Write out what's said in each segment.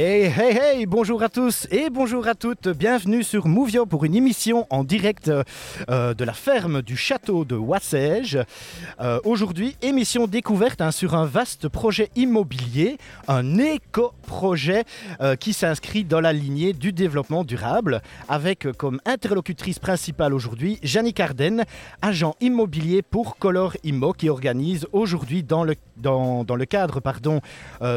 Hey, hey, hey, bonjour à tous et bonjour à toutes. Bienvenue sur Mouvio pour une émission en direct euh, de la ferme du château de Wassège. Euh, Aujourd'hui, émission découverte hein, sur un vaste projet immobilier, un éco-projet euh, qui s'inscrit dans la lignée du développement durable, avec comme interlocutrice principale aujourd'hui Jannick Arden, agent immobilier pour Color Immo, qui organise aujourd'hui dans le, dans, dans le cadre pardon,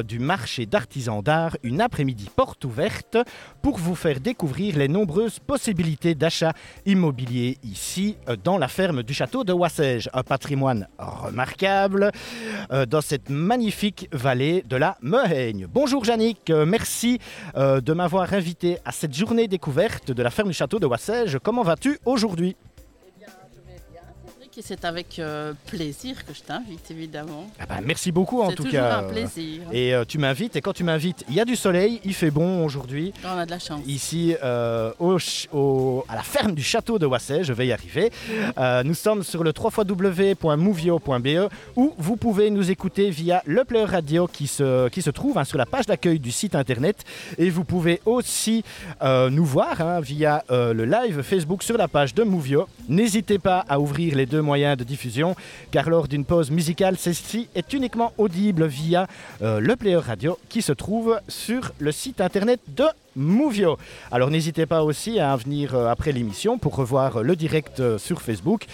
du marché d'artisans d'art une après-midi porte ouverte pour vous faire découvrir les nombreuses possibilités d'achat immobilier ici euh, dans la ferme du château de Wassège, un patrimoine remarquable euh, dans cette magnifique vallée de la Mehaigne. Bonjour Yannick, euh, merci de m'avoir invité à cette journée découverte de la ferme du château de Wassège. Comment vas-tu aujourd'hui? Et c'est avec euh, plaisir que je t'invite, évidemment. Ah bah, Merci beaucoup en C'est tout toujours cas. un plaisir. Et euh, tu m'invites, et quand tu m'invites, il y a du soleil, il fait bon aujourd'hui. On a de la chance. ici euh, au ch- au- à la ferme du château de Wassay, je vais y arriver. Nous sommes sur le www.movio.be où vous pouvez nous écouter via le player radio qui se, qui se trouve hein, sur la page d'accueil du site internet et vous pouvez aussi nous voir hein, via le live Facebook sur la page de Movio. N'hésitez pas à ouvrir les deux de diffusion car lors d'une pause musicale, celle-ci est uniquement audible via euh, le player radio qui se trouve sur le site internet de Movio. Alors n'hésitez pas aussi à venir euh, après l'émission pour revoir euh, le direct euh, sur Facebook.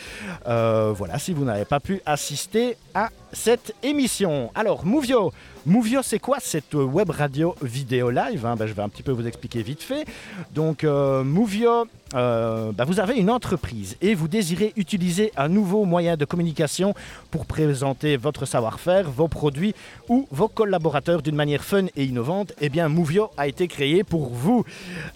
Voilà, si vous n'avez pas pu assister à cette émission. Alors Movio, Movio c'est quoi cette web radio vidéo live hein? Ben, Je vais un petit peu vous expliquer vite fait. Donc euh, Movio, ben, vous avez une entreprise et vous désirez utiliser un nouveau moyen de communication pour présenter votre savoir-faire, vos produits ou vos collaborateurs d'une manière fun et innovante, eh bien Movio a été créé pour vous.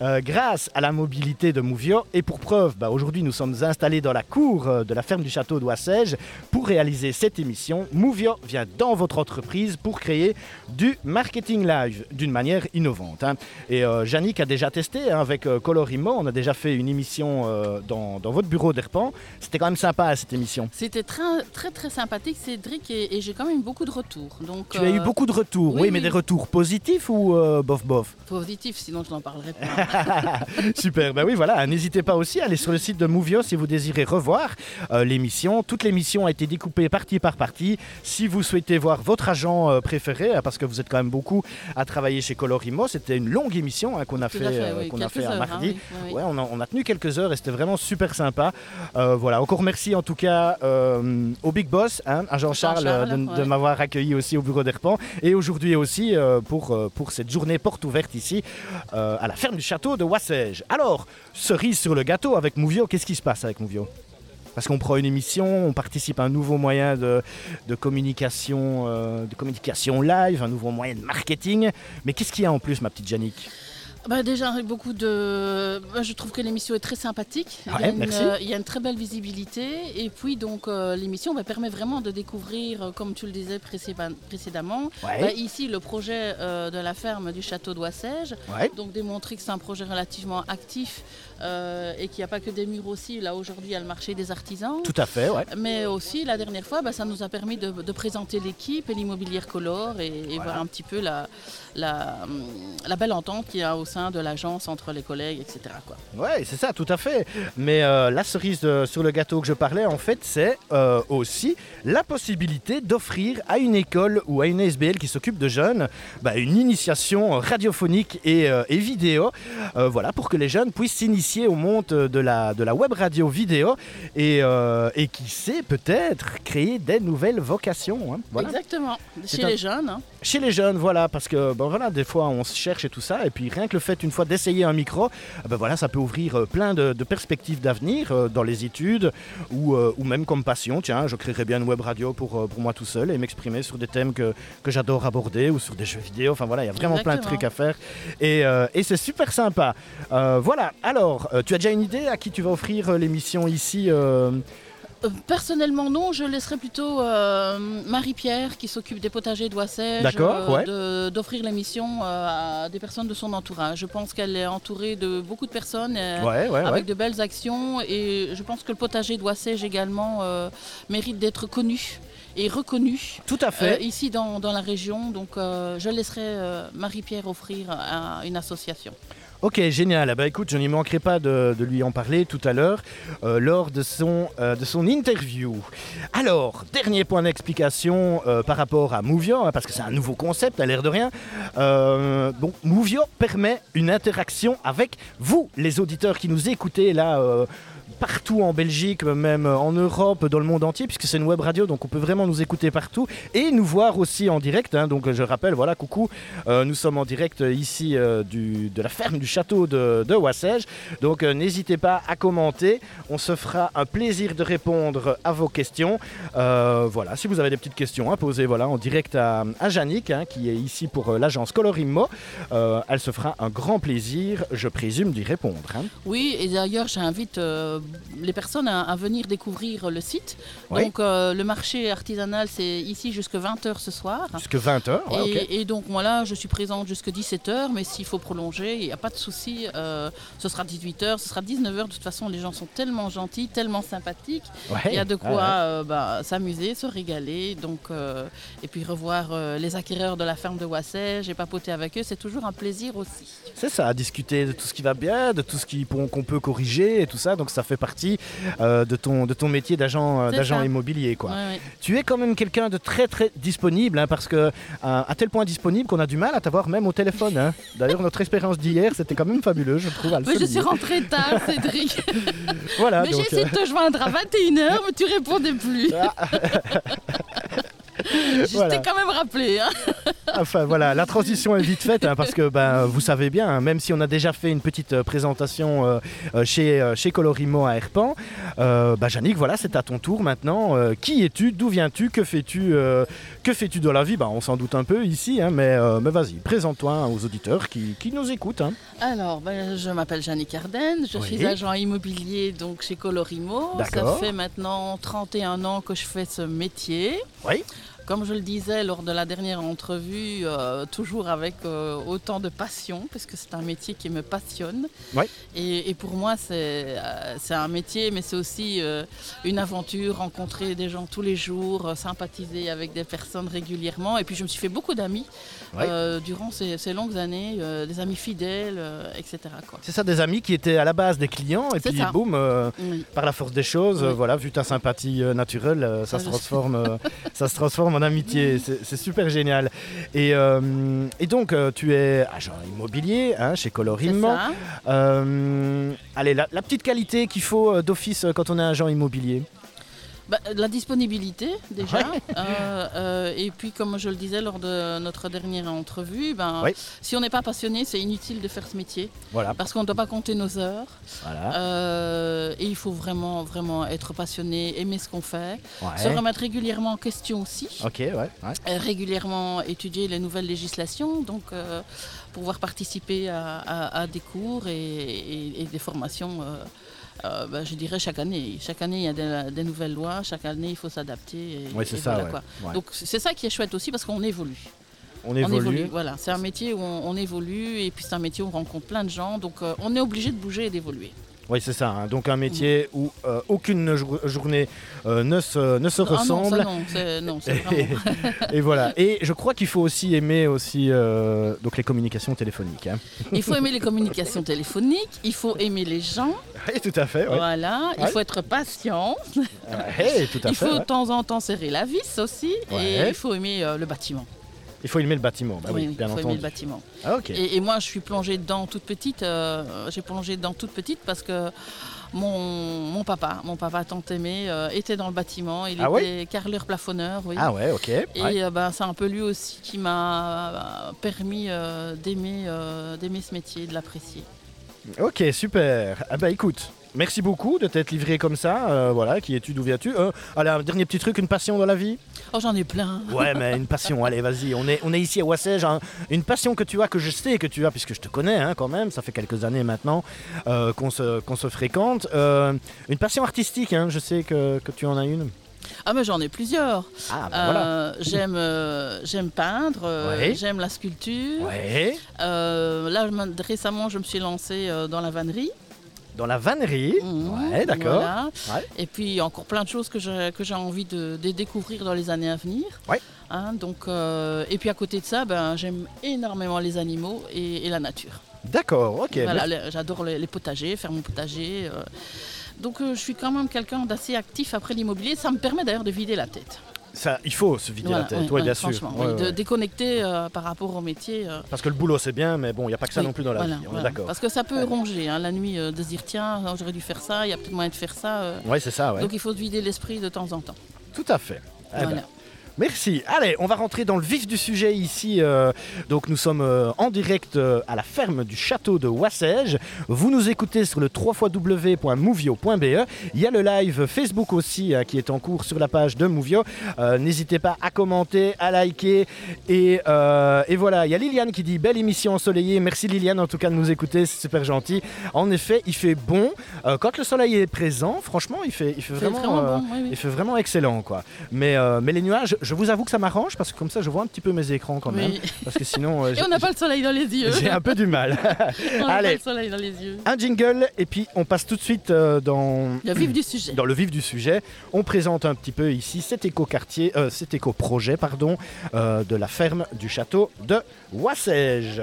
Euh, grâce à la mobilité de Movio et pour preuve, bah, aujourd'hui nous sommes installés dans la cour euh, de la ferme du château d'Oissège pour réaliser cette émission. Movio vient dans votre entreprise pour créer du marketing live d'une manière innovante. hein. Et euh, Yannick a déjà testé hein, avec euh, Colorimo, on a déjà fait une émission euh, dans, dans votre bureau d'Herpan. C'était quand même sympa cette émission. C'était très, très très sympathique, Cédric, et, et j'ai quand même eu beaucoup de retours. Donc, Tu as eu beaucoup de retours, oui, oui, mais oui. des retours positifs ou bof bof? Positifs, sinon je n'en parlerai pas. Super, ben oui, voilà. N'hésitez pas aussi à aller sur le site de Movio si vous désirez revoir euh, l'émission. Toute l'émission a été découpée partie par partie. Si vous souhaitez voir votre agent euh, préféré, euh, parce que vous êtes quand même beaucoup à travailler chez Colorimo, c'était une longue émission hein, qu'on a fait, à fait, oui, qu'on a fait un mardi. hein, oui, oui. Ouais, on a, on a tenu quelques heures et c'était vraiment super sympa. Voilà, encore merci en tout cas au Big Boss, hein, à Jean-Charles, Jean-Charles, de, m'avoir accueilli aussi au bureau d'Herpan et aujourd'hui aussi pour, pour cette journée porte ouverte ici euh, à la ferme du château de Wassège. Alors, cerise sur le gâteau avec Mouvio, qu'est-ce qui se passe avec Mouvio? Parce qu'on prend une émission, on participe à un nouveau moyen de, communication, euh, de communication live, un nouveau moyen de marketing. Mais qu'est-ce qu'il y a en plus, ma petite Jannick Bah, déjà, avec beaucoup de. bah, je trouve que l'émission est très sympathique. il, y Ouais, a une, merci. euh, il y a une très belle visibilité. Et puis, donc, euh, l'émission bah, permet vraiment de découvrir, euh, comme tu le disais précédemment, Ouais. bah, ici le projet euh, de la ferme du château d'Oissège. Ouais. Donc, démontrer que c'est un projet relativement actif euh, et qu'il n'y a pas que des murs aussi. Là, aujourd'hui, il y a le marché des artisans. Tout à fait, ouais. Mais aussi, la dernière fois, bah, ça nous a permis de, de présenter l'équipe et l'immobilière Color et, et Voilà. voir un petit peu la, la, la belle entente qu'il y a au sein de l'agence entre les collègues, etc. Quoi. Ouais, c'est ça, tout à fait. Mais euh, la cerise de- sur le gâteau que je parlais, en fait, c'est euh, aussi la possibilité d'offrir à une école ou à une SBL qui s'occupe de jeunes bah, une initiation radiophonique et, euh, et vidéo, euh, voilà, pour que les jeunes puissent s'initier au monde de la, de la web radio vidéo et, euh, et qui sait peut-être créer des nouvelles vocations. hein. Voilà. Exactement, chez un- les jeunes. hein. Chez les jeunes, voilà, parce que bon, voilà, des fois on se cherche et tout ça, et puis rien que le fait une fois d'essayer un micro, eh ben voilà, ça peut ouvrir euh, plein de, perspectives d'avenir euh, dans les études ou, euh, ou même comme passion. Tiens, je créerais bien une web radio pour, pour moi tout seul et m'exprimer sur des thèmes que, que j'adore aborder ou sur des jeux vidéo. Enfin voilà, il y a vraiment plein de trucs à faire et, et c'est super sympa. Voilà, alors, tu as déjà une idée à qui tu vas offrir l'émission ici personnellement, non, je laisserai plutôt euh, Marie-Pierre qui s'occupe des potagers d'Oissège D'accord, ouais. d'offrir l'émission euh, à des personnes de son entourage. Je pense qu'elle est entourée de beaucoup de personnes. euh, Ouais, ouais, avec de belles actions et je pense que le potager d'Oissège également euh, mérite d'être connu est reconnu Tout à euh, fait. ici dans, dans la région. Donc euh, je laisserai euh, Marie-Pierre offrir à une association. Ok, génial. Ah bah écoute, je n'y manquerai pas de, lui en parler tout à l'heure euh, lors de son, euh, de son interview. Alors, dernier point d'explication euh, par rapport à Movio, hein, parce que c'est un nouveau concept, à l'air de rien. Bon, Movio permet une interaction avec vous, les auditeurs qui nous écoutez là. Euh, partout en Belgique, même en Europe, dans le monde entier, puisque c'est une web radio, donc on peut vraiment nous écouter partout et nous voir aussi en direct. hein. donc je rappelle, voilà, coucou, euh, nous sommes en direct ici euh, de la ferme du château de, de. Donc euh, n'hésitez pas à commenter. On se fera un plaisir de répondre à vos questions. Euh, voilà, si vous avez des petites questions à poser voilà, en direct à, à Yannick, hein, qui est ici pour euh, l'agence Colorimmo, euh, elle se fera un grand plaisir, je présume, d'y répondre. hein. Oui, et d'ailleurs, j'invite euh, les personnes à, à venir découvrir le site. Oui. Donc, euh, le marché artisanal, c'est ici jusqu'à 20h ce soir. Jusque 20h. et, et donc, moi là, je suis présente jusqu'à 17h, mais s'il faut prolonger, il n'y a pas de souci. euh, ce sera 18h, ce sera 19h. De toute façon, les gens sont tellement gentils, tellement sympathiques. Il y a de quoi euh, bah, s'amuser, se régaler. Donc, et puis revoir les acquéreurs de la ferme de Wassège et papoter avec eux, c'est toujours un plaisir aussi. C'est ça, discuter de tout ce qui va bien, de tout ce qu'on peut corriger et tout ça. Donc ça fait partie euh, de, ton, de ton métier d'agent euh, d'agent immobilier. Quoi. Ouais, ouais. Tu es quand même quelqu'un de très très disponible, hein, parce que euh, à tel point disponible qu'on a du mal à t'avoir même au téléphone. hein. D'ailleurs, notre expérience d'hier, c'était quand même fabuleux, je trouve. à le Oui, je suis rentrée tard, Cédric. Voilà, mais j'ai essayé de te joindre à 21h, mais tu répondais plus. Je Voilà. t'ai quand même rappelé. hein. Enfin voilà, la transition est vite faite hein, parce que ben, vous savez bien, hein, même si on a déjà fait une petite euh, présentation euh, euh, chez, chez Colorimo à Herpan, euh, Yannick, voilà, c'est à ton tour maintenant. Euh, qui es-tu D'où viens-tu Que fais-tu Que fais-tu dans la vie? Bah, On s'en doute un peu ici, hein, mais, euh, mais vas-y, présente-toi aux auditeurs qui, qui nous écoutent. hein. Alors, ben, je m'appelle Jeannick Arden, je Oui. suis agent immobilier donc chez Colorimo. Ça fait maintenant 31 ans que je fais ce métier. Oui. Comme je le disais lors de la dernière entrevue, euh, toujours avec euh, autant de passion, parce que c'est un métier qui me passionne. Et, et pour moi, c'est euh, c'est un métier, mais c'est aussi une aventure, rencontrer des gens tous les jours, sympathiser avec des personnes régulièrement. Et puis, je me suis fait beaucoup d'amis durant ces, ces longues années, des amis fidèles, etc. C'est ça, des amis qui étaient à la base des clients, et puis ça. boum, Oui. par la force des choses, Oui. voilà, vu ta sympathie naturelle, ça, Ça, se transforme, ça se transforme en amitié. C'est super génial. Et, euh, et donc, euh, tu es agent immobilier hein, chez ça. Euh, allez, la, la petite qualité qu'il faut d'office quand on est agent immobilier. Bah, la disponibilité déjà. Ouais. Euh, euh, et puis comme je le disais lors de notre dernière entrevue, ben, Oui. si on n'est pas passionné, c'est inutile de faire ce métier Voilà. parce qu'on ne doit pas compter nos heures. voilà. Euh, et il faut vraiment, vraiment être passionné, aimer ce qu'on fait, se remettre régulièrement en question aussi. Ok, ouais. ouais. Régulièrement étudier les nouvelles législations, donc pouvoir participer à, à- à des cours et, et- et des formations, euh, ben, je dirais chaque année. Chaque année, il y a des, des nouvelles lois, chaque année, il faut s'adapter. Oui, c'est ça. voilà, ouais. quoi. Ouais. Donc c'est ça qui est chouette aussi parce qu'on évolue. on On évolue. évolue, voilà. C'est un métier où on, on évolue et puis c'est un métier où on rencontre plein de gens, donc euh, on est obligé de bouger et d'évoluer. Oui, c'est ça. hein. Donc un métier où euh, aucune jour- journée euh, ne se, ne se Ah non, ressemble. ça, non, vraiment. Et voilà. Et je crois qu'il faut aussi aimer aussi euh, donc les communications téléphoniques. hein. Il faut aimer les communications téléphoniques, il faut aimer les gens, Oui, tout à fait. ouais. voilà. Il faut être patient. Ouais, tout à Il fait. faut de temps en temps serrer la vis aussi et il faut aimer le bâtiment. Il faut aimer le bâtiment. Bah oui, Oui, bien il faut aimer le bâtiment. Ah. Et, et moi, je suis plongée dedans toute petite. euh, J'ai plongé dedans toute petite parce que mon, mon papa, mon papa tant aimé, euh, était dans le bâtiment. Il Ah était carreleur plafonneur, oui. Ah ouais, ok. Et Ouais. euh, ben, c'est un peu lui aussi qui m'a permis d'aimer d'aimer ce métier, de l'apprécier. Ok, super. Ah bah écoute, merci beaucoup de t'être livré comme ça. euh, voilà, qui es-tu, d'où viens-tu Euh, Allez, un dernier petit truc, une passion dans la vie? Oh, j'en ai plein. Ouais, mais une passion, allez, vas-y. On est, on est ici à Wassège. hein. Une passion que tu as, que je sais que tu as, puisque je te connais hein, quand même. Ça fait quelques années maintenant euh, qu'on se, qu'on se fréquente. Euh, une passion artistique, hein, je sais que, que tu en as une. Ah, mais j'en ai plusieurs. Ah, bah voilà. Euh, j'aime, euh, j'aime peindre, euh, Ouais. j'aime la sculpture. Ouais. Là, récemment, je me suis lancée dans la vannerie. Dans la vannerie? Mhm, Ouais, d'accord. Et puis encore plein de choses que j'ai envie de, découvrir dans les années à venir. Ouais. Hein, donc, et puis à côté de ça, ben, j'aime énormément les animaux et, la nature. D'accord, ok. Voilà, j'adore les, potagers, faire mon potager. Euh. Donc euh, je suis quand même quelqu'un d'assez actif après l'immobilier. Ça me permet d'ailleurs de vider la tête. Ça, il faut se vider la tête, oui, bien sûr. de déconnecter par rapport au métier. Parce que le boulot c'est bien, mais bon, il n'y a pas que ça non plus dans la vie, on est d'accord. Parce que ça peut ronger hein, la nuit de se dire tiens, j'aurais dû faire ça, il y a peut-être moyen de faire ça. Oui, c'est ça, Donc il faut se vider l'esprit de temps en temps. Tout à fait. Eh ben, Merci. Allez, on va rentrer dans le vif du sujet ici. Euh, donc nous sommes euh, en direct euh, à la ferme du château de Wassège. Vous nous écoutez sur le www.movio.be. Il y a le live Facebook aussi qui est en cours sur la page de Movio. N'hésitez pas à commenter, à liker. Et, et, voilà, il y a Liliane qui dit belle émission ensoleillée. Merci Liliane en tout cas de nous écouter, c'est super gentil. En effet, il fait bon. quand le soleil est présent, franchement, il fait, il fait vraiment, il fait vraiment excellent quoi. Mais, mais les nuages, je vous avoue que ça m'arrange parce que comme ça je vois un petit peu mes écrans quand même. Parce que sinon. Euh, et on n'a pas le soleil dans les yeux. J'ai un peu du mal. on Allez, pas le soleil dans les yeux. Un jingle et puis on passe tout de suite euh, dans le vif du sujet. Dans le vif du sujet, on présente un petit peu ici cet éco-quartier, euh, cet éco-projet pardon, de la ferme du château de Wassège.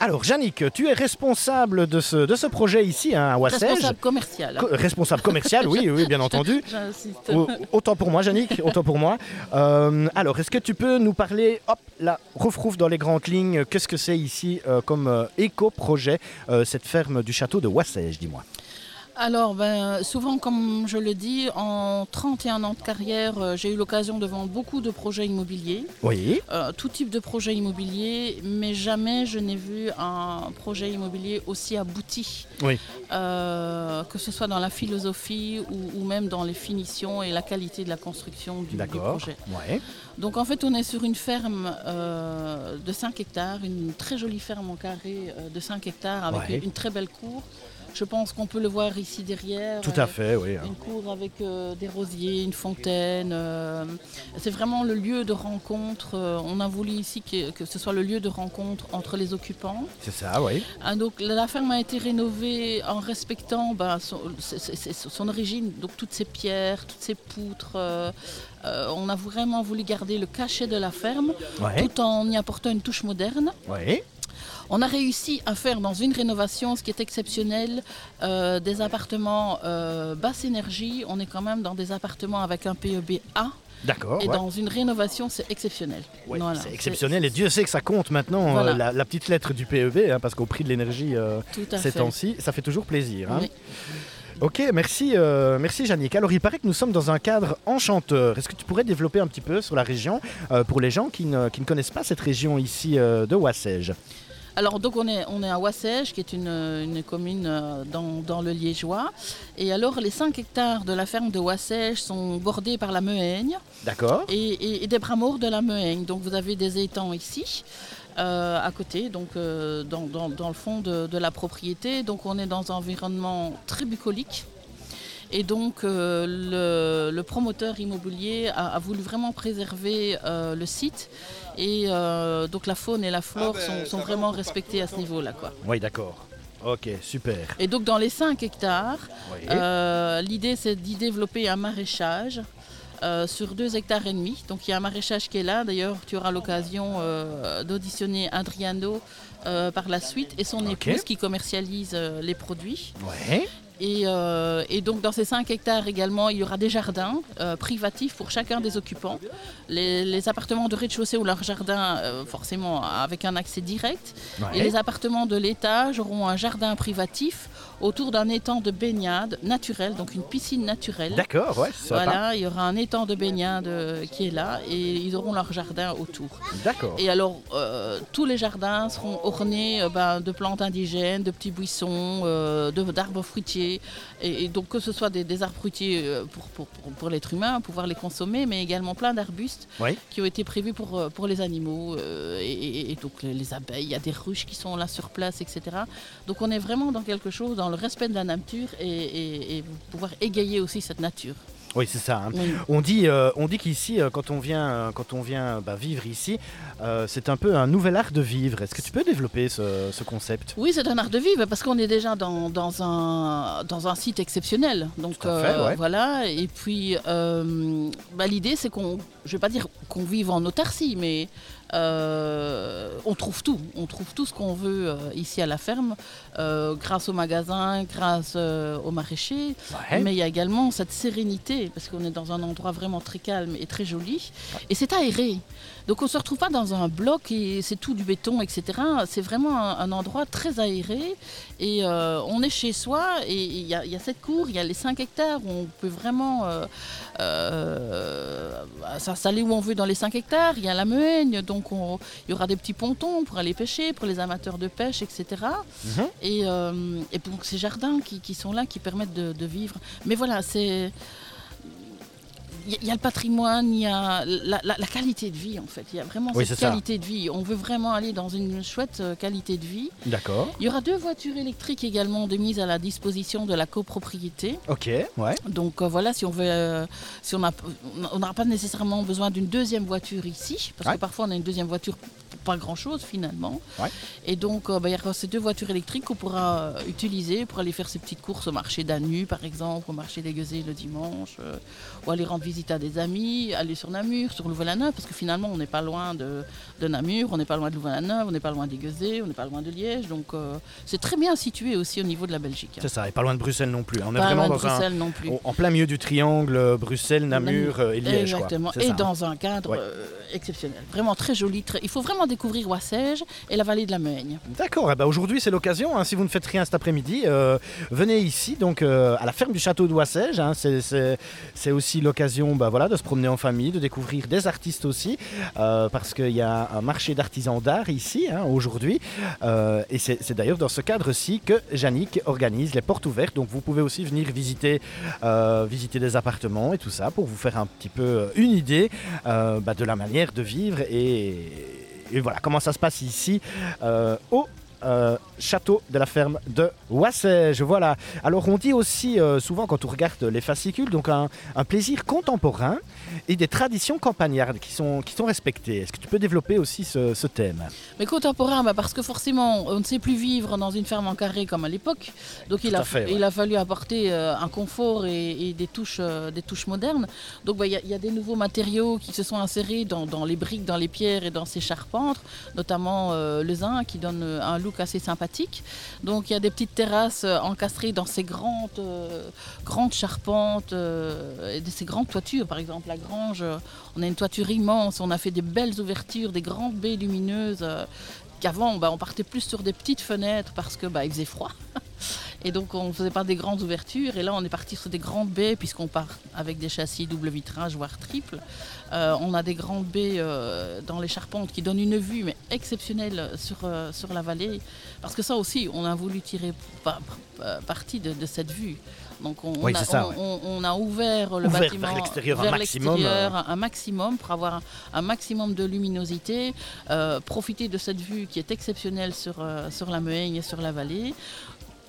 Alors, Yannick, tu es responsable de ce, de ce projet ici hein, à Wassège. Responsable commercial. responsable commercial, oui, oui, bien entendu. Autant pour moi, Yannick, autant pour moi. Euh, alors, est-ce que tu peux nous parler, hop, là, rouf dans les grandes lignes, qu'est-ce que c'est ici euh, comme euh, éco-projet, cette ferme du château de Wassège, dis-moi alors, ben, souvent, comme je le dis, en 31 ans de carrière, euh, j'ai eu l'occasion de vendre beaucoup de projets immobiliers. Oui. Euh, tout type de projets immobiliers, mais jamais je n'ai vu un projet immobilier aussi abouti. Oui. Euh, que ce soit dans la philosophie ou, même dans les finitions et la qualité de la construction du, du projet. Ouais. Donc, en fait, on est sur une ferme de 5 hectares, une très jolie ferme en carré de 5 hectares avec une très belle cour. Je pense qu'on peut le voir ici derrière. Tout à fait, oui. Hein. Une cour avec euh, des rosiers, une fontaine. Euh, c'est vraiment le lieu de rencontre. Euh, on a voulu ici que, ce soit le lieu de rencontre entre les occupants. C'est ça, oui. Ah, donc la ferme a été rénovée en respectant ben, son, origine, donc toutes ces pierres, toutes ces poutres. on a vraiment voulu garder le cachet de la ferme, tout en y apportant une touche moderne. Oui. On a réussi à faire dans une rénovation, ce qui est exceptionnel, euh, des appartements euh, basse énergie. On est quand même dans des appartements avec un PEB A. D'accord. Et dans une rénovation, c'est exceptionnel. c'est exceptionnel et Dieu sait que ça compte maintenant, euh, la, petite lettre du PEB, hein, parce qu'au prix de l'énergie ces temps-ci, ça fait toujours plaisir. Hein. Ok, merci, merci Jannick. Alors il paraît que nous sommes dans un cadre enchanteur. Est-ce que tu pourrais développer un petit peu sur la région pour les gens qui ne, qui ne, connaissent pas cette région ici de Wassège alors, donc, on est, on est à Wassège, qui est une, commune euh, dans, le Liégeois. Et alors, les 5 hectares de la ferme de Wassège sont bordés par la Mehaigne. D'accord. Et, des bras morts de la Mehaigne. Donc, vous avez des étangs ici. Euh, à côté, donc euh, dans, le fond de, la propriété. Donc on est dans un environnement très bucolique. Et donc le, promoteur immobilier a, voulu vraiment préserver le site et euh, donc la faune et la flore ah ben, sont, vraiment respectées à ce niveau-là. Quoi. Oui, d'accord. Ok, super. Et donc dans les 5 hectares, euh, l'idée c'est d'y développer un maraîchage. Euh, sur 2 hectares et demi. Donc il y a un maraîchage qui est là. D'ailleurs, tu auras l'occasion d'auditionner Adriano par la suite et son épouse qui commercialise les produits. Ouais. Euh, et, donc dans ces 5 hectares également, il y aura des jardins euh, privatifs pour chacun des occupants. Les, appartements de rez-de-chaussée ou leur jardin, euh, forcément avec un accès direct. Et les appartements de l'étage auront un jardin privatif autour d'un étang de baignade naturel, donc une piscine naturelle. D'accord, ouais. Voilà, il y aura un étang de baignade qui est là et ils auront leur jardin autour. D'accord. Et alors, tous les jardins seront ornés ben, de plantes indigènes, de petits buissons, d'arbres fruitiers. Et, donc, que ce soit des, arbres fruitiers pour, pour, l'être humain, pouvoir les consommer, mais également plein d'arbustes qui ont été prévus pour, pour les animaux. et, donc, les, abeilles, il y a des ruches qui sont là sur place, etc. Donc, on est vraiment dans quelque chose, dans le respect de la nature et, et pouvoir égayer aussi cette nature. Oui, c'est ça. Hein. On dit, euh, on dit qu'ici, euh, quand on vient, euh, quand on vient bah, vivre ici, c'est un peu un nouvel art de vivre. Est-ce que tu peux développer ce, concept? Oui, c'est un art de vivre parce qu'on est déjà dans, dans, un, dans un site exceptionnel. Donc voilà. Et puis bah, l'idée, c'est qu'on, je vais pas dire qu'on vive en autarcie, mais on trouve tout. On trouve tout ce qu'on veut ici à la ferme, grâce au magasin, grâce au maraîcher. Mais il y a également cette sérénité parce qu'on est dans un endroit vraiment très calme et très joli. Et c'est aéré. Donc on ne se retrouve pas dans un bloc et c'est tout du béton, etc. C'est vraiment un, endroit très aéré. Et euh, on est chez soi et il y, a cette cour, il y a les 5 hectares où on peut vraiment euh, euh, s'installer où on veut dans les 5 hectares. Il y a la Meuigne, donc il y aura des petits pontons pour aller pêcher, pour les amateurs de pêche, etc. et, mhm. et, donc ces jardins qui, sont là, qui permettent de, de vivre. Mais voilà, c'est il y, a le patrimoine, il y a la, qualité de vie en fait. Il y a vraiment cette qualité de vie. On veut vraiment aller dans une chouette euh, qualité de vie. D'accord. Il y aura deux voitures électriques également de mise à la disposition de la copropriété. Ok, ouais. Donc euh, voilà, si on veut, euh, si on on n'aura pas nécessairement besoin d'une deuxième voiture ici, parce que parfois on a une deuxième voiture pas grand-chose finalement. Et donc, euh, bah, il y aura ces deux voitures électriques qu'on pourra utiliser pour aller faire ses petites courses au marché d'Anu, par exemple, au marché des Guezés le dimanche, ou aller rendre visite à des amis, aller sur Namur, sur Louvain-la-Neuve, parce que finalement, on n'est pas loin de, de, Namur, on n'est pas loin de Louvain-la-Neuve, on n'est pas loin des Guezés, on n'est pas loin de Liège. Donc, c'est très bien situé aussi au niveau de la Belgique. C'est ça, et pas loin de Bruxelles non plus. On est vraiment dans un, non plus. en plein milieu du triangle Bruxelles, Namur et Liège. Exactement, et dans un cadre exceptionnel. Vraiment très joli. Très... Il faut vraiment découvrir Wassège et la vallée de la Meigne. D'accord, eh ben, aujourd'hui c'est l'occasion, hein, si vous ne faites rien cet après-midi, euh, venez ici donc euh, à la ferme du château de Wassège. Hein. c'est aussi l'occasion bah, voilà, de se promener en famille, de découvrir des artistes aussi, euh, parce qu'il y a un marché d'artisans d'art ici hein, aujourd'hui. et c'est d'ailleurs dans ce cadre-ci que Yannick organise les portes ouvertes. Donc vous pouvez aussi venir visiter, visiter des appartements et tout ça pour vous faire un petit peu une idée bah, de la manière de vivre et et voilà comment ça se passe ici euh, au euh, château de la ferme de Wassège. Voilà. Alors on dit aussi euh, souvent quand on regarde les fascicules, donc un, plaisir contemporain et des traditions campagnardes qui sont, qui sont respectées. Est-ce que tu peux développer aussi ce, thème? Mais contemporain, bah, parce que forcément on ne sait plus vivre dans une ferme en carré comme à l'époque. Donc il a, il a fallu apporter euh, un confort et, des, touches, des touches modernes. Donc bah, il y, a des nouveaux matériaux qui se sont insérés dans, dans, les briques, dans les pierres et dans ces charpentes, notamment le zinc qui donne un look assez sympathique. Donc il y a des petites terrasses euh, encastrées dans ces grandes, euh, grandes charpentes euh, et ces grandes toitures. Par exemple, la grange, on a une toiture immense, on a fait des belles ouvertures, des grandes baies lumineuses. Qu'avant, bah, on partait plus sur des petites fenêtres parce que bah, il faisait froid. Et donc on ne faisait pas des grandes ouvertures. Et là, on est parti sur des grandes baies, puisqu'on part avec des châssis double vitrage, voire triple. Euh, on a des grandes baies euh, dans les charpentes qui donnent une vue exceptionnelle euh, sur la vallée. Parce que ça aussi, on a voulu tirer parti de, cette vue. Donc on, a, ouvert le bâtiment vers l'extérieur un, maximum. un maximum pour avoir un, maximum de luminosité, profiter de cette vue qui est exceptionnelle sur, sur la Meuigne et sur la vallée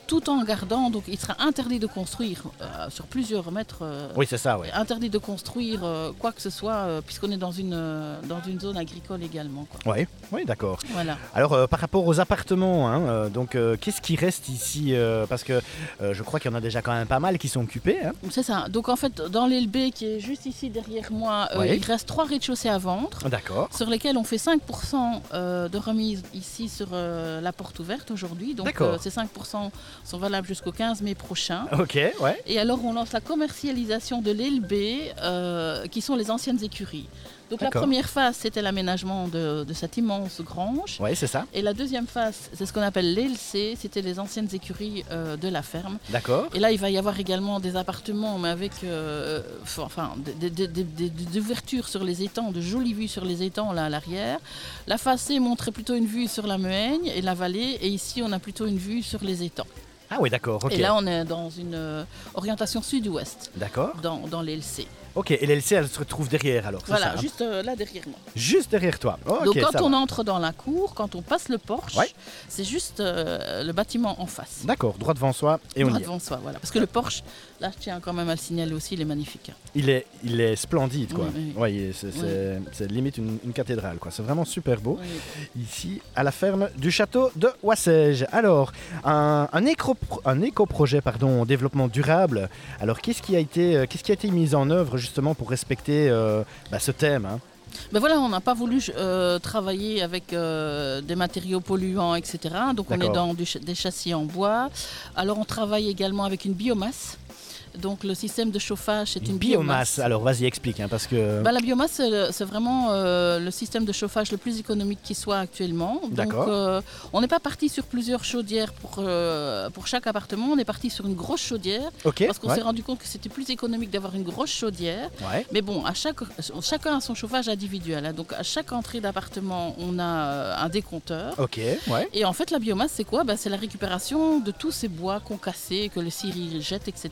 tout en gardant, donc il sera interdit de construire euh, sur plusieurs mètres. Euh, oui, c'est ça, oui. Interdit de construire euh, quoi que ce soit, puisqu'on est dans une, dans une zone agricole également. Oui, oui, d'accord. Voilà. Alors, par rapport aux appartements, hein, donc qu'est-ce qui reste ici Parce que je crois qu'il y en a déjà quand même pas mal qui sont occupés. Hein. C'est ça. Donc, en fait, dans l'LB qui est juste ici derrière moi, il reste trois rez-de-chaussée à vendre. D'accord. Sur lesquels on fait 5% de remise ici sur la porte ouverte aujourd'hui. Donc, c'est 5% sont valables jusqu'au 15 mai prochain. Ok, ouais. Et alors on lance la commercialisation de l'LB, euh, qui sont les anciennes écuries. Donc la première phase, c'était l'aménagement de, cette immense grange. Oui, c'est ça. Et la deuxième phase, c'est ce qu'on appelle l'LC, c'était les anciennes écuries euh, de la ferme. D'accord. Et là, il va y avoir également des appartements, mais avec euh, enfin, des, ouvertures sur les étangs, de jolies vues sur les étangs là à l'arrière. La phase C montrait plutôt une vue sur la Meuigne et la vallée, et ici, on a plutôt une vue sur les étangs. Ah oui, d'accord. Et là, on est dans une euh, orientation sud-ouest. D'accord. Dans, dans l'LC. Ok, et l'LC, elle se trouve derrière alors Voilà, hein juste euh, là derrière moi. Juste derrière toi. Donc quand on entre dans la cour, quand on passe le porche, c'est juste euh, le bâtiment en face. D'accord, droit devant soi et on droit devant soi, voilà. Parce que le porche, là je tiens quand même à le signaler aussi, il est magnifique. Il est, il est splendide quoi. Oui, c'est limite une, cathédrale quoi. C'est vraiment super beau. Ici, à la ferme du château de Wassège. Alors, un, un éco-projet pardon, développement durable. Alors qu'est-ce qui, a été, euh, qu'est-ce qui a été mis en œuvre justement pour respecter euh, bah, ce thème hein. ben voilà, on n'a pas voulu euh, travailler avec euh, des matériaux polluants, etc. Donc on est dans des châssis en bois. Alors on travaille également avec une biomasse. Donc le système de chauffage, c'est une, biomasse. Alors vas-y, explique, hein, parce que... Bah, la biomasse, c'est vraiment euh, le système de chauffage le plus économique qui soit actuellement. Donc euh, on n'est pas parti sur plusieurs chaudières pour, euh, pour chaque appartement, on est parti sur une grosse chaudière. parce qu'on s'est rendu compte que c'était plus économique d'avoir une grosse chaudière. Mais bon, à chaque, chacun a son chauffage individuel. Hein. donc à chaque entrée d'appartement, on a un décompteur. Ok, Et en fait, la biomasse, c'est quoi? Bah, C'est la récupération de tous ces bois concassés que le ciri jette, etc.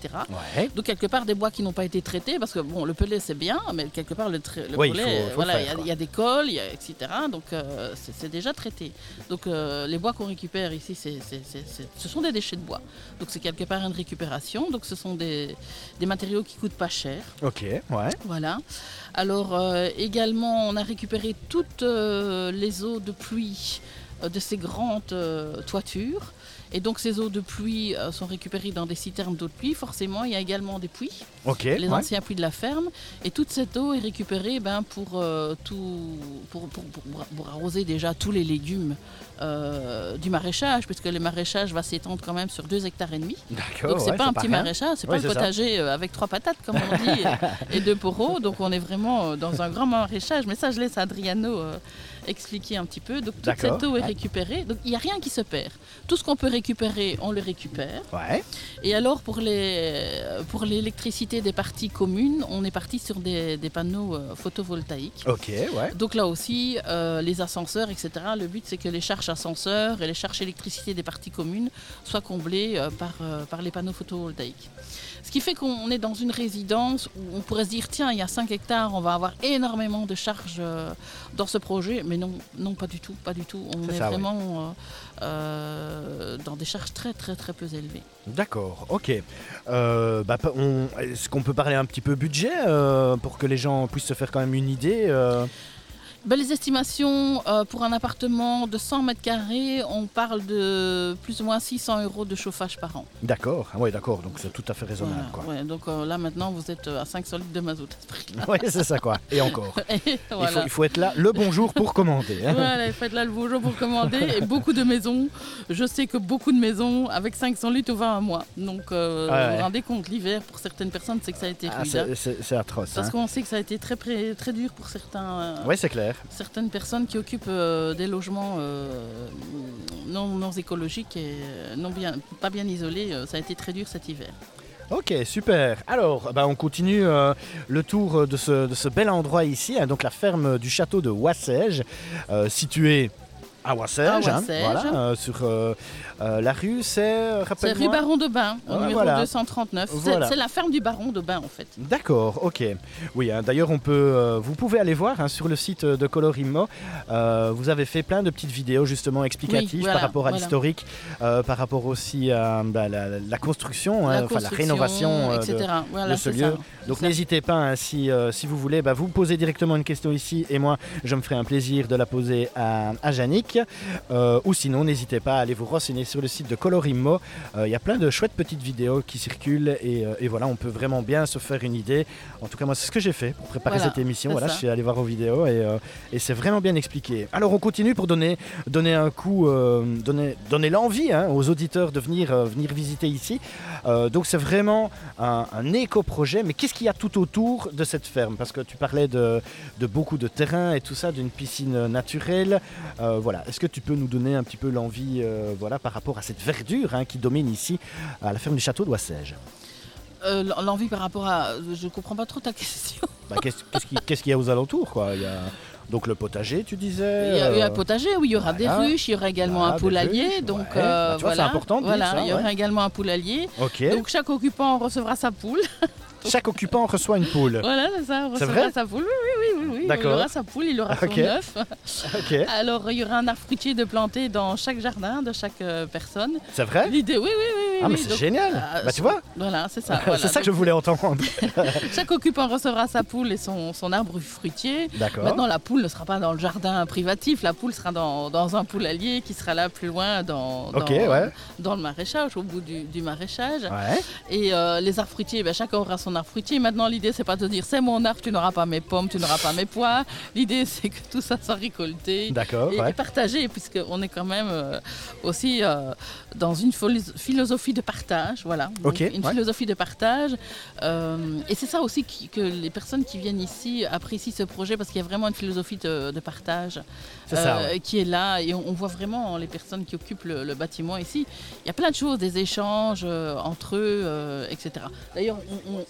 Donc quelque part des bois qui n'ont pas été traités, parce que bon, le pellet c'est bien, mais quelque part le, le voilà, il y, a des cols, etc. Donc euh, c'est déjà traité. Donc euh, les bois qu'on récupère ici, ce sont des déchets de bois. Donc c'est quelque part une récupération. Donc ce sont des, matériaux qui coûtent pas cher. Ok, ouais. Voilà. Alors euh, également, on a récupéré toutes les eaux de pluie de ces grandes toitures. Et donc ces eaux de pluie euh, sont récupérées dans des citernes d'eau de pluie. Forcément, il y a également des puits, les anciens puits de la ferme. Et toute cette eau est récupérée ben, pour, euh, tout, pour, pour, arroser déjà tous les légumes euh, du maraîchage, puisque le maraîchage va s'étendre quand même sur 2 hectares et demi. Donc c'est pas un petit maraîchage, c'est pas un potager avec trois patates comme on dit et, deux poros. Donc on est vraiment dans un grand maraîchage. Mais ça, je laisse Adriano expliquer un petit peu. Donc toute cette eau est récupérée. Donc il n'y a rien qui se perd. Tout ce qu'on peut récupérer, on le récupère. Ouais. Et alors pour les pour l'électricité des parties communes, on est parti sur des, des panneaux euh, photovoltaïques. Ok, ouais. Donc là aussi, euh, les ascenseurs, etc. Le but c'est que les charges ascenseurs et les charges électricité des parties communes soient comblées euh, par, par les panneaux photovoltaïques. Ce qui fait qu'on est dans une résidence où on pourrait se dire tiens, il y a 5 hectares, on va avoir énormément de charges dans ce projet, mais non, non, pas du tout, pas du tout. On est, vraiment euh, euh, dans des charges très, très, très peu élevées. D'accord, ok. Euh, bah, est-ce qu'on peut parler un petit peu budget pour que les gens puissent se faire quand même une idée les estimations euh, pour un appartement de 100 mètres carrés, on parle de plus ou moins 600 euros de chauffage par an. D'accord, ah oui, d'accord, donc c'est tout à fait raisonnable. donc euh, là maintenant vous êtes à 500 litres de mazout. oui, c'est ça quoi, et encore. il, faut, être là le bonjour pour commander. Hein. Voilà, il faut être là le bonjour pour commander. et beaucoup de maisons, je sais que beaucoup de maisons avec 500 litres au 20 à mois. Donc euh, vous vous rendez compte, l'hiver pour certaines personnes, c'est que ça a été ah, C'est atroce. Parce hein. qu'on sait que ça a été très, très dur pour certains. oui, c'est clair certaines personnes qui occupent euh, des logements euh, non, écologiques et euh, non bien, pas bien isolés. ça a été très dur cet hiver. Ok, super. Alors, bah, on continue le tour de ce, bel endroit ici, hein, donc la ferme du château de Wassège, située à Wassège, hein, voilà, sur euh, la rue, c'est. C'est rue Baron de Bain, au numéro 239. C'est la ferme du Baron de Bain, en fait. D'accord, ok. Oui, hein, d'ailleurs, on peut, euh, vous pouvez aller voir hein, sur le site de Colorimo. Euh, vous avez fait plein de petites vidéos justement explicatives par rapport à l'historique, par rapport aussi à bah, la, construction, la, enfin, la rénovation etc. de, ce lieu. Donc n'hésitez pas, si, si vous voulez, bah, vous posez directement une question ici et moi, je me ferai un plaisir de la poser à, à Yannick. Cédric. ou sinon, n'hésitez pas à aller vous renseigner sur le site de Colorimo. Il y a plein de chouettes petites vidéos qui circulent et, voilà, on peut vraiment bien se faire une idée. En tout cas, moi, c'est ce que j'ai fait pour préparer cette émission. Voilà, je suis allé voir vos vidéos et, et c'est vraiment bien expliqué. Alors, on continue pour donner, donner un coup, donner, donner l'envie hein, aux auditeurs de venir, venir visiter ici. donc, c'est vraiment un, un éco-projet. Mais qu'est-ce qu'il y a tout autour de cette ferme? Parce que tu parlais de, beaucoup de terrain et tout ça, d'une piscine naturelle. Euh, voilà. Est-ce que tu peux nous donner un petit peu l'envie euh, voilà, par rapport à cette verdure hein, qui domine ici à la ferme du château d'Oissège euh, L'envie par rapport à. Je ne comprends pas trop ta question. Bah, qu'est-ce qu'il y a aux alentours quoi? Il y a... Donc le potager, tu disais Il y a, un potager où il y aura des ruches, il y aura également un poulailler. Donc bah, voilà, c'est important. voilà, il y aura également un poulailler. Donc chaque occupant recevra sa poule. Chaque occupant reçoit une poule. Voilà, c'est ça. Vrai sa poule. Oui, oui, oui, oui. Il aura sa poule, il aura son œuf. Alors, il y aura un arbre fruitier de planter dans chaque jardin de chaque euh, personne. C'est vrai L'idée, oui, oui, oui. Ah, mais c'est génial. Euh, bah, tu vois Voilà, c'est ça. c'est ça que je voulais entendre. chaque occupant recevra sa poule et son, son arbre fruitier. D'accord. Maintenant, la poule ne sera pas dans le jardin privatif. La poule sera dans, dans un poulailler qui sera là plus loin dans, dans, dans le maraîchage, au bout du, du maraîchage. Ouais. Et euh, les arbres fruitiers, ben, chacun aura son arbre fruitier. Maintenant, l'idée, c'est pas de dire c'est mon arbre, tu n'auras pas mes pommes, tu n'auras pas mes pois. L'idée, c'est que tout ça soit récolté et, partagé, puisqu'on est quand même euh, aussi euh, dans une philosophie de partage. Voilà. une philosophie de partage. Euh, et c'est ça aussi que les personnes qui viennent ici apprécient ce projet parce qu'il y a vraiment une philosophie de, partage qui est là. Et on, voit vraiment les personnes qui occupent le, bâtiment ici. Il y a plein de choses, des échanges entre eux, etc. D'ailleurs,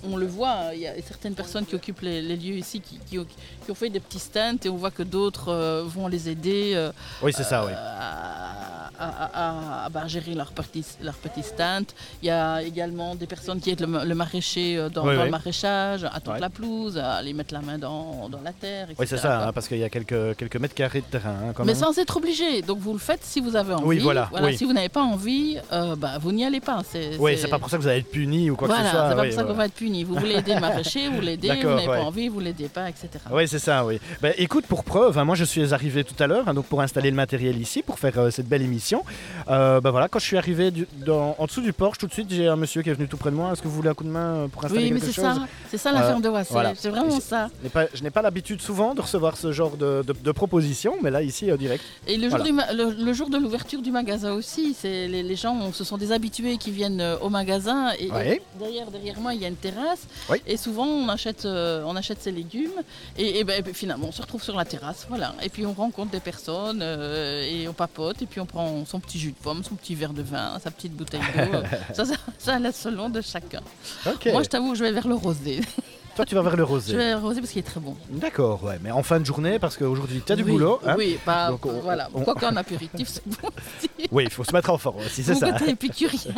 on, le voit, il y a certaines personnes qui occupent les, lieux ici qui, qui, ont fait des petits stands et on voit que d'autres euh, vont les aider euh, oui, c'est ça, oui. à, bah, gérer leur petit, leur petit stand. Il y a également des personnes qui aident le, maraîcher euh, dans, le maraîchage, à toute la pelouse, à aller mettre la main dans, dans la terre. Oui, c'est ça, hein, parce qu'il y a quelques, quelques mètres carrés de terrain. Hein, Mais sans être obligé. Donc vous le faites si vous avez envie. Oui, voilà. Si vous n'avez pas envie, bah, vous n'y allez pas. oui, c'est pas pour ça que vous allez être puni ou quoi que ce soit. C'est pas pour ça vous allez être puni. Vous voulez aider le maraîcher, vous l'aidez. Vous n'avez pas envie, vous l'aidez pas, etc. Oui, c'est ça, oui. Ben, écoute, pour preuve, hein, moi je suis arrivé tout à l'heure, donc pour installer le matériel ici, pour faire euh, cette belle émission. Euh, ben, voilà, quand je suis arrivé en dessous du porche, tout de suite, j'ai un monsieur qui est venu tout près de moi. Est-ce que vous voulez un coup de main euh, pour installer quelque chose Oui, mais c'est ça, c'est ça la ferme de Wassel. C'est vraiment ça. Je n'ai pas, l'habitude souvent de recevoir ce genre de, propositions, mais là, ici, direct. Et le jour, le, jour de l'ouverture du magasin aussi, c'est les, gens, ce sont des habitués qui viennent au magasin. Et, derrière, derrière moi, il y a une terrasse. Et souvent, on achète, on achète ses légumes. Et, ben, finalement, on se retrouve sur la terrasse, voilà. Et puis on rencontre des personnes euh, et on papote. Et puis on prend son petit jus de pomme, son petit verre de vin, sa petite bouteille d'eau. ça, ça, ça selon de chacun. Moi, je t'avoue, je vais vers le rosé. Toi, tu vas vers le rosé. Je vais vers le rosé parce qu'il est très bon. D'accord, ouais. Mais en fin de journée, parce qu'aujourd'hui, tu as du boulot. Hein oui, pas. Donc, voilà. Quoi qu'en apéritif, c'est bon aussi. Oui, il faut se mettre en forme aussi, c'est ça. côté épicurien.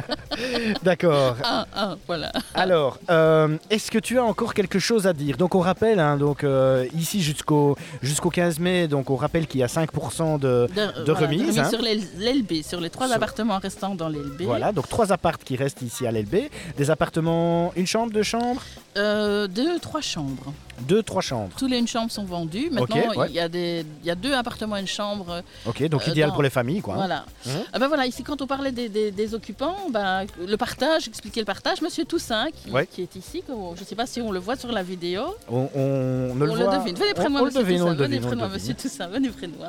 D'accord. Ah, ah, voilà. Alors, euh, est-ce que tu as encore quelque chose à dire? Donc, on rappelle, hein, donc, euh, ici jusqu'au jusqu'au 15 mai, donc on rappelle qu'il y a 5% de, de, remise. Hein. Sur l'LB, sur les trois appartements restants dans l'LB. Voilà, donc trois appartements qui restent ici à l'LB. Des appartements, une chambre, deux chambres? Euh, deux, trois chambres. Deux, trois chambres. Tous les une chambre sont vendus. Maintenant, il y, a des, y a deux appartements et une chambre. Ok, donc euh, idéal pour les familles, quoi. Voilà. Mmh. Ah ben voilà, ici, quand on parlait des, occupants, ben, le partage, expliquer le partage, Monsieur Toussaint, qui, est ici, je ne sais pas si on le voit sur la vidéo. On, on, le, devine. Venez près de moi, Monsieur Toussaint. Venez près de moi, Monsieur Toussaint. Venez près de moi.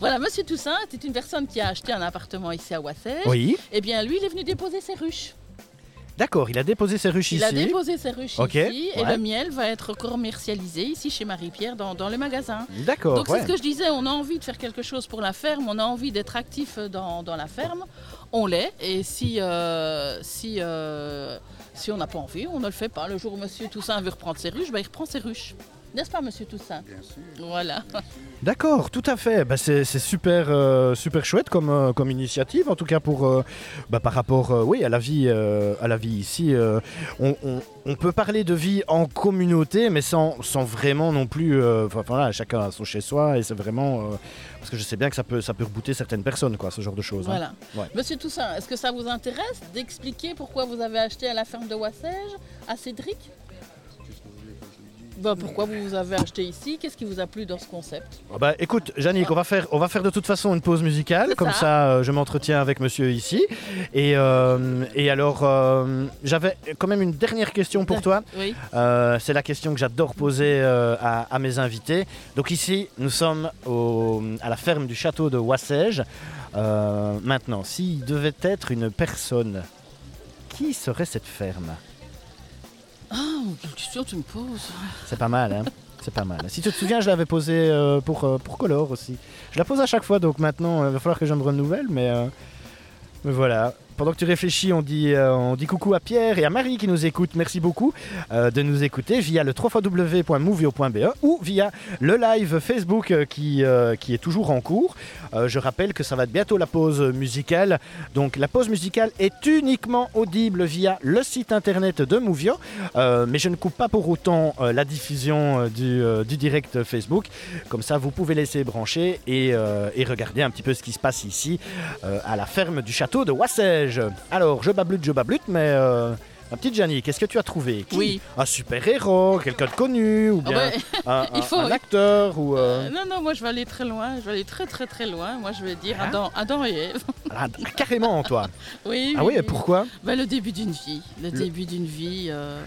Voilà, Monsieur Toussaint c'est une personne qui a acheté un appartement ici à Wassel. Oui. Eh bien, lui, il est venu déposer ses ruches. D'accord, il a déposé ses ruches ici. Il a déposé ses ruches ici et le miel va être commercialisé ici chez Marie-Pierre dans, dans, le magasin. D'accord. Donc c'est ce que je disais, on a envie de faire quelque chose pour la ferme, on a envie d'être actif dans, dans, la ferme, on l'est. Et si, euh, si, euh, si on n'a pas envie, on ne le fait pas. Le jour où Monsieur Toussaint veut reprendre ses ruches, ben, il reprend ses ruches. N'est-ce pas, monsieur Toussaint Bien sûr. Voilà. D'accord, tout à fait. Bah, c'est super, euh, super chouette comme, euh, comme initiative, en tout cas pour, euh, bah, par rapport oui, à, la vie, à la vie ici. On, peut parler de vie en communauté, mais sans, sans vraiment non plus. voilà, chacun a son chez-soi et c'est vraiment. parce que je sais bien que ça peut, ça peut rebooter certaines personnes, quoi, ce genre de choses. Hein. Voilà. Monsieur Toussaint, est-ce que ça vous intéresse d'expliquer pourquoi vous avez acheté à la ferme de Wassège, à Cédric? Bah, pourquoi vous avez acheté ici? Qu'est-ce qui vous a plu dans ce concept? Oh bah, Écoute, Jannick, on, va faire, on va faire de toute façon une pause musicale. Comme ça, euh, je m'entretiens avec monsieur ici. Et, euh, et alors, euh, j'avais quand même une dernière question pour toi. Oui. C'est la question que j'adore poser à, à, mes invités. Donc ici, nous sommes au, à la ferme du château de Wassège. maintenant, s'il devait être une personne, qui serait cette ferme? Ah, sûr tu me poses. C'est pas mal, hein C'est pas mal. Si tu te souviens, je l'avais posé euh, pour, euh, pour Color aussi. Je la pose à chaque fois, donc maintenant, euh, il va falloir que je me renouvelle, mais, mais voilà pendant que tu réfléchis, on dit, euh, on dit coucou à Pierre et à Marie qui nous écoutent. Merci beaucoup euh, de nous écouter via le www.movio.be ou via le live Facebook euh, qui, qui est toujours en cours. je rappelle que ça va être bientôt la pause musicale. Donc la pause musicale est uniquement audible via le site internet de Movio. mais je ne coupe pas pour autant la diffusion du, du, direct Facebook. Comme ça, vous pouvez laisser brancher et, et, regarder un petit peu ce qui se passe ici à la ferme du château de Wassel. Alors, je bablute, je bablute, mais euh, ma petite Janie, qu'est-ce que tu as trouvé? Oui. Un super-héros, quelqu'un de connu, ou bien un, Il faut, un, acteur ou, euh, euh... non, non, moi je vais aller très loin, je vais aller très très très loin. Moi je vais dire hein Adam, Adam et Ève. Ah, carrément, toi Oui. Ah oui, et pourquoi? Ben, Le début d'une vie. Le, début d'une vie. Euh,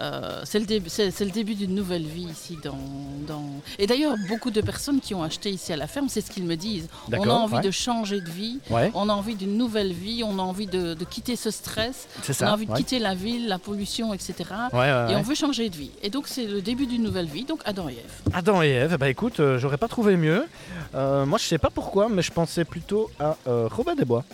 euh, c'est le, le, début d'une nouvelle vie ici. Dans, dans... Et d'ailleurs, beaucoup de personnes qui ont acheté ici à la ferme, c'est ce qu'ils me disent. On a envie de changer de vie, on a envie d'une nouvelle vie, on a envie de, de quitter ce stress, on a envie de quitter la ville, la pollution, etc. et on veut changer de vie. Et donc, c'est le début d'une nouvelle vie, donc Adam et Ève. Adam et Ève, bah écoute, euh, j'aurais pas trouvé mieux. Euh, moi, je sais pas pourquoi, mais je pensais plutôt à Robin des Bois.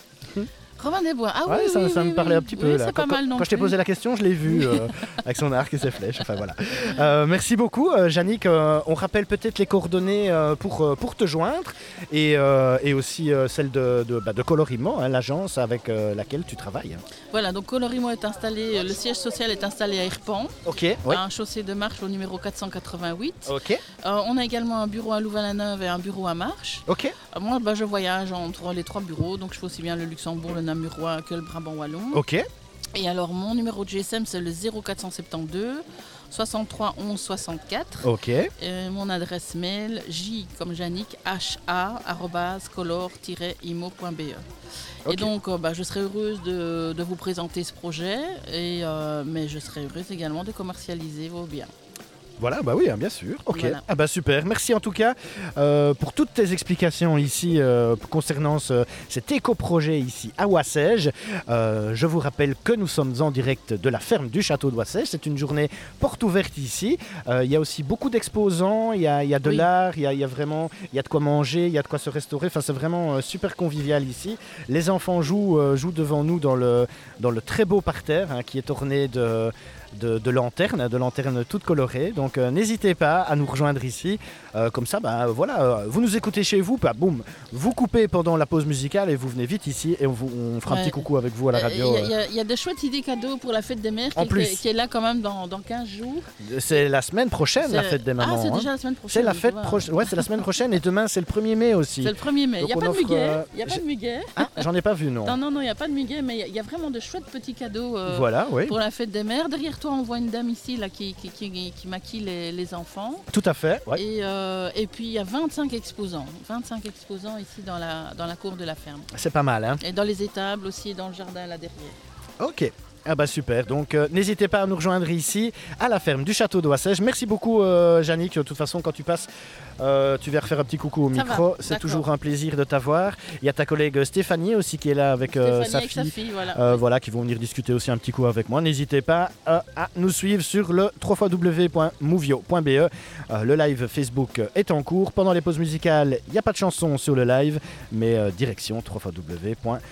Robin des Bois. Ah oui, ça, ça me parlait un petit peu. Là. Quand, je t'ai posé la question, je l'ai vu euh, avec son arc et ses flèches. Enfin voilà. Euh, merci beaucoup, euh, Yannick. on rappelle peut-être les coordonnées pour, pour te joindre et, et aussi celle de, de, bah, de hein, l'agence avec laquelle tu travailles. Voilà, donc Colorimo est installé, le siège social est installé à Irpan, Ok. Un chaussée de marche au numéro 488. Ok. on a également un bureau à Louvain-la-Neuve et un bureau à Marche. Ok. moi, bah, je voyage entre les trois bureaux, donc je fais aussi bien le Luxembourg, le Namurois que le Brabant Wallon. Ok. Et alors, mon numéro de GSM, c'est le 0472 63 11 64. Ok. Et mon adresse mail, j comme Jannick, ha, color-imo.be. Et donc, euh, bah, je serais heureuse de, vous présenter ce projet, et, euh, mais je serais heureuse également de commercialiser vos biens. Voilà, bah oui, hein, bien sûr. Ok. Ah bah super. Merci en tout cas euh, pour toutes tes explications ici euh, concernant cet éco-projet ici à Wassège. Euh, je vous rappelle que nous sommes en direct de la ferme du château de Wassège. C'est une journée porte ouverte ici. Il y a aussi beaucoup d'exposants. Il y a, de l'art. Il y a, vraiment, il y a de quoi manger, il y a de quoi se restaurer. Enfin, c'est vraiment super convivial ici. Les enfants jouent, jouent devant nous dans le, dans le très beau parterre hein, qui est orné de de, lanternes, de lanternes toutes colorées. Donc euh, n'hésitez pas à nous rejoindre ici. Euh, comme ça, bah, voilà, euh, vous nous écoutez chez vous, bah, boum, vous coupez pendant la pause musicale et vous venez vite ici et on, vous, on fera un petit coucou avec vous à la radio. Il y, a des chouettes idées cadeaux pour la fête des mères qui, plus. qui, est là quand même dans, dans 15 jours. C'est la semaine prochaine, la fête des mamans. Ah, c'est hein. déjà la semaine prochaine. C'est la fête prochaine. Ouais, c'est la semaine prochaine et demain c'est le 1er mai aussi. C'est le 1er mai. Il n'y a, pas de muguet. Il y a pas de muguet. Ah, j'en ai pas vu, non. Non, non, non, il n'y a pas de muguet, mais il y, a vraiment de chouettes petits cadeaux voilà, oui. pour la fête des mères. Derrière toi, on voit une dame ici là, qui, qui, qui, maquille les, enfants. Tout à fait. Et, euh, et, puis il y a 25 exposants. 25 exposants ici dans la, dans la cour de la ferme. C'est pas mal. Hein et dans les étables aussi, dans le jardin là derrière. Ok. Ah bah super, donc euh, n'hésitez pas à nous rejoindre ici à la ferme du château d'Oissège. Merci beaucoup euh, De toute façon quand tu passes, euh, tu viens refaire un petit coucou au micro. C'est toujours un plaisir de t'avoir. Il y a ta collègue Stéphanie aussi qui est là avec, euh, sa, fille, voilà. voilà. qui vont venir discuter aussi un petit coup avec moi. N'hésitez pas à nous suivre sur le www.movio.be. le live Facebook est en cours. Pendant les pauses musicales, il n'y a pas de chanson sur le live, mais direction www.movio.be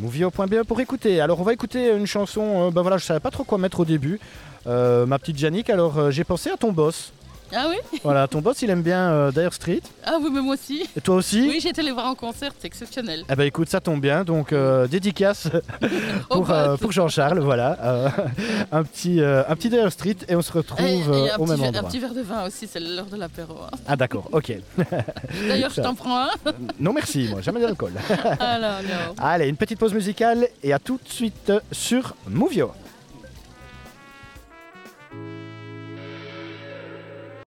movio.be pour écouter. Alors on va écouter une chanson, ben voilà, je savais pas trop quoi mettre au début. Euh, ma petite Jannick, alors j'ai pensé à ton boss. Ah oui Voilà, ton boss il aime bien euh, Dire Street. Ah oui, mais moi aussi. Et toi aussi Oui, j'ai été les voir en concert, c'est exceptionnel. Eh ben écoute, ça tombe bien, donc euh, dédicace pour, euh, pour Jean-Charles, voilà. Euh, un petit, un petit Dire Street et on se retrouve au même endroit. Un petit verre de vin aussi, c'est l'heure de l'apéro. Hein. Ah d'accord, ok. D'ailleurs, je t'en prends un. non merci, moi jamais d'alcool. Alors, non. Allez, une petite pause musicale et à tout de suite sur Movio.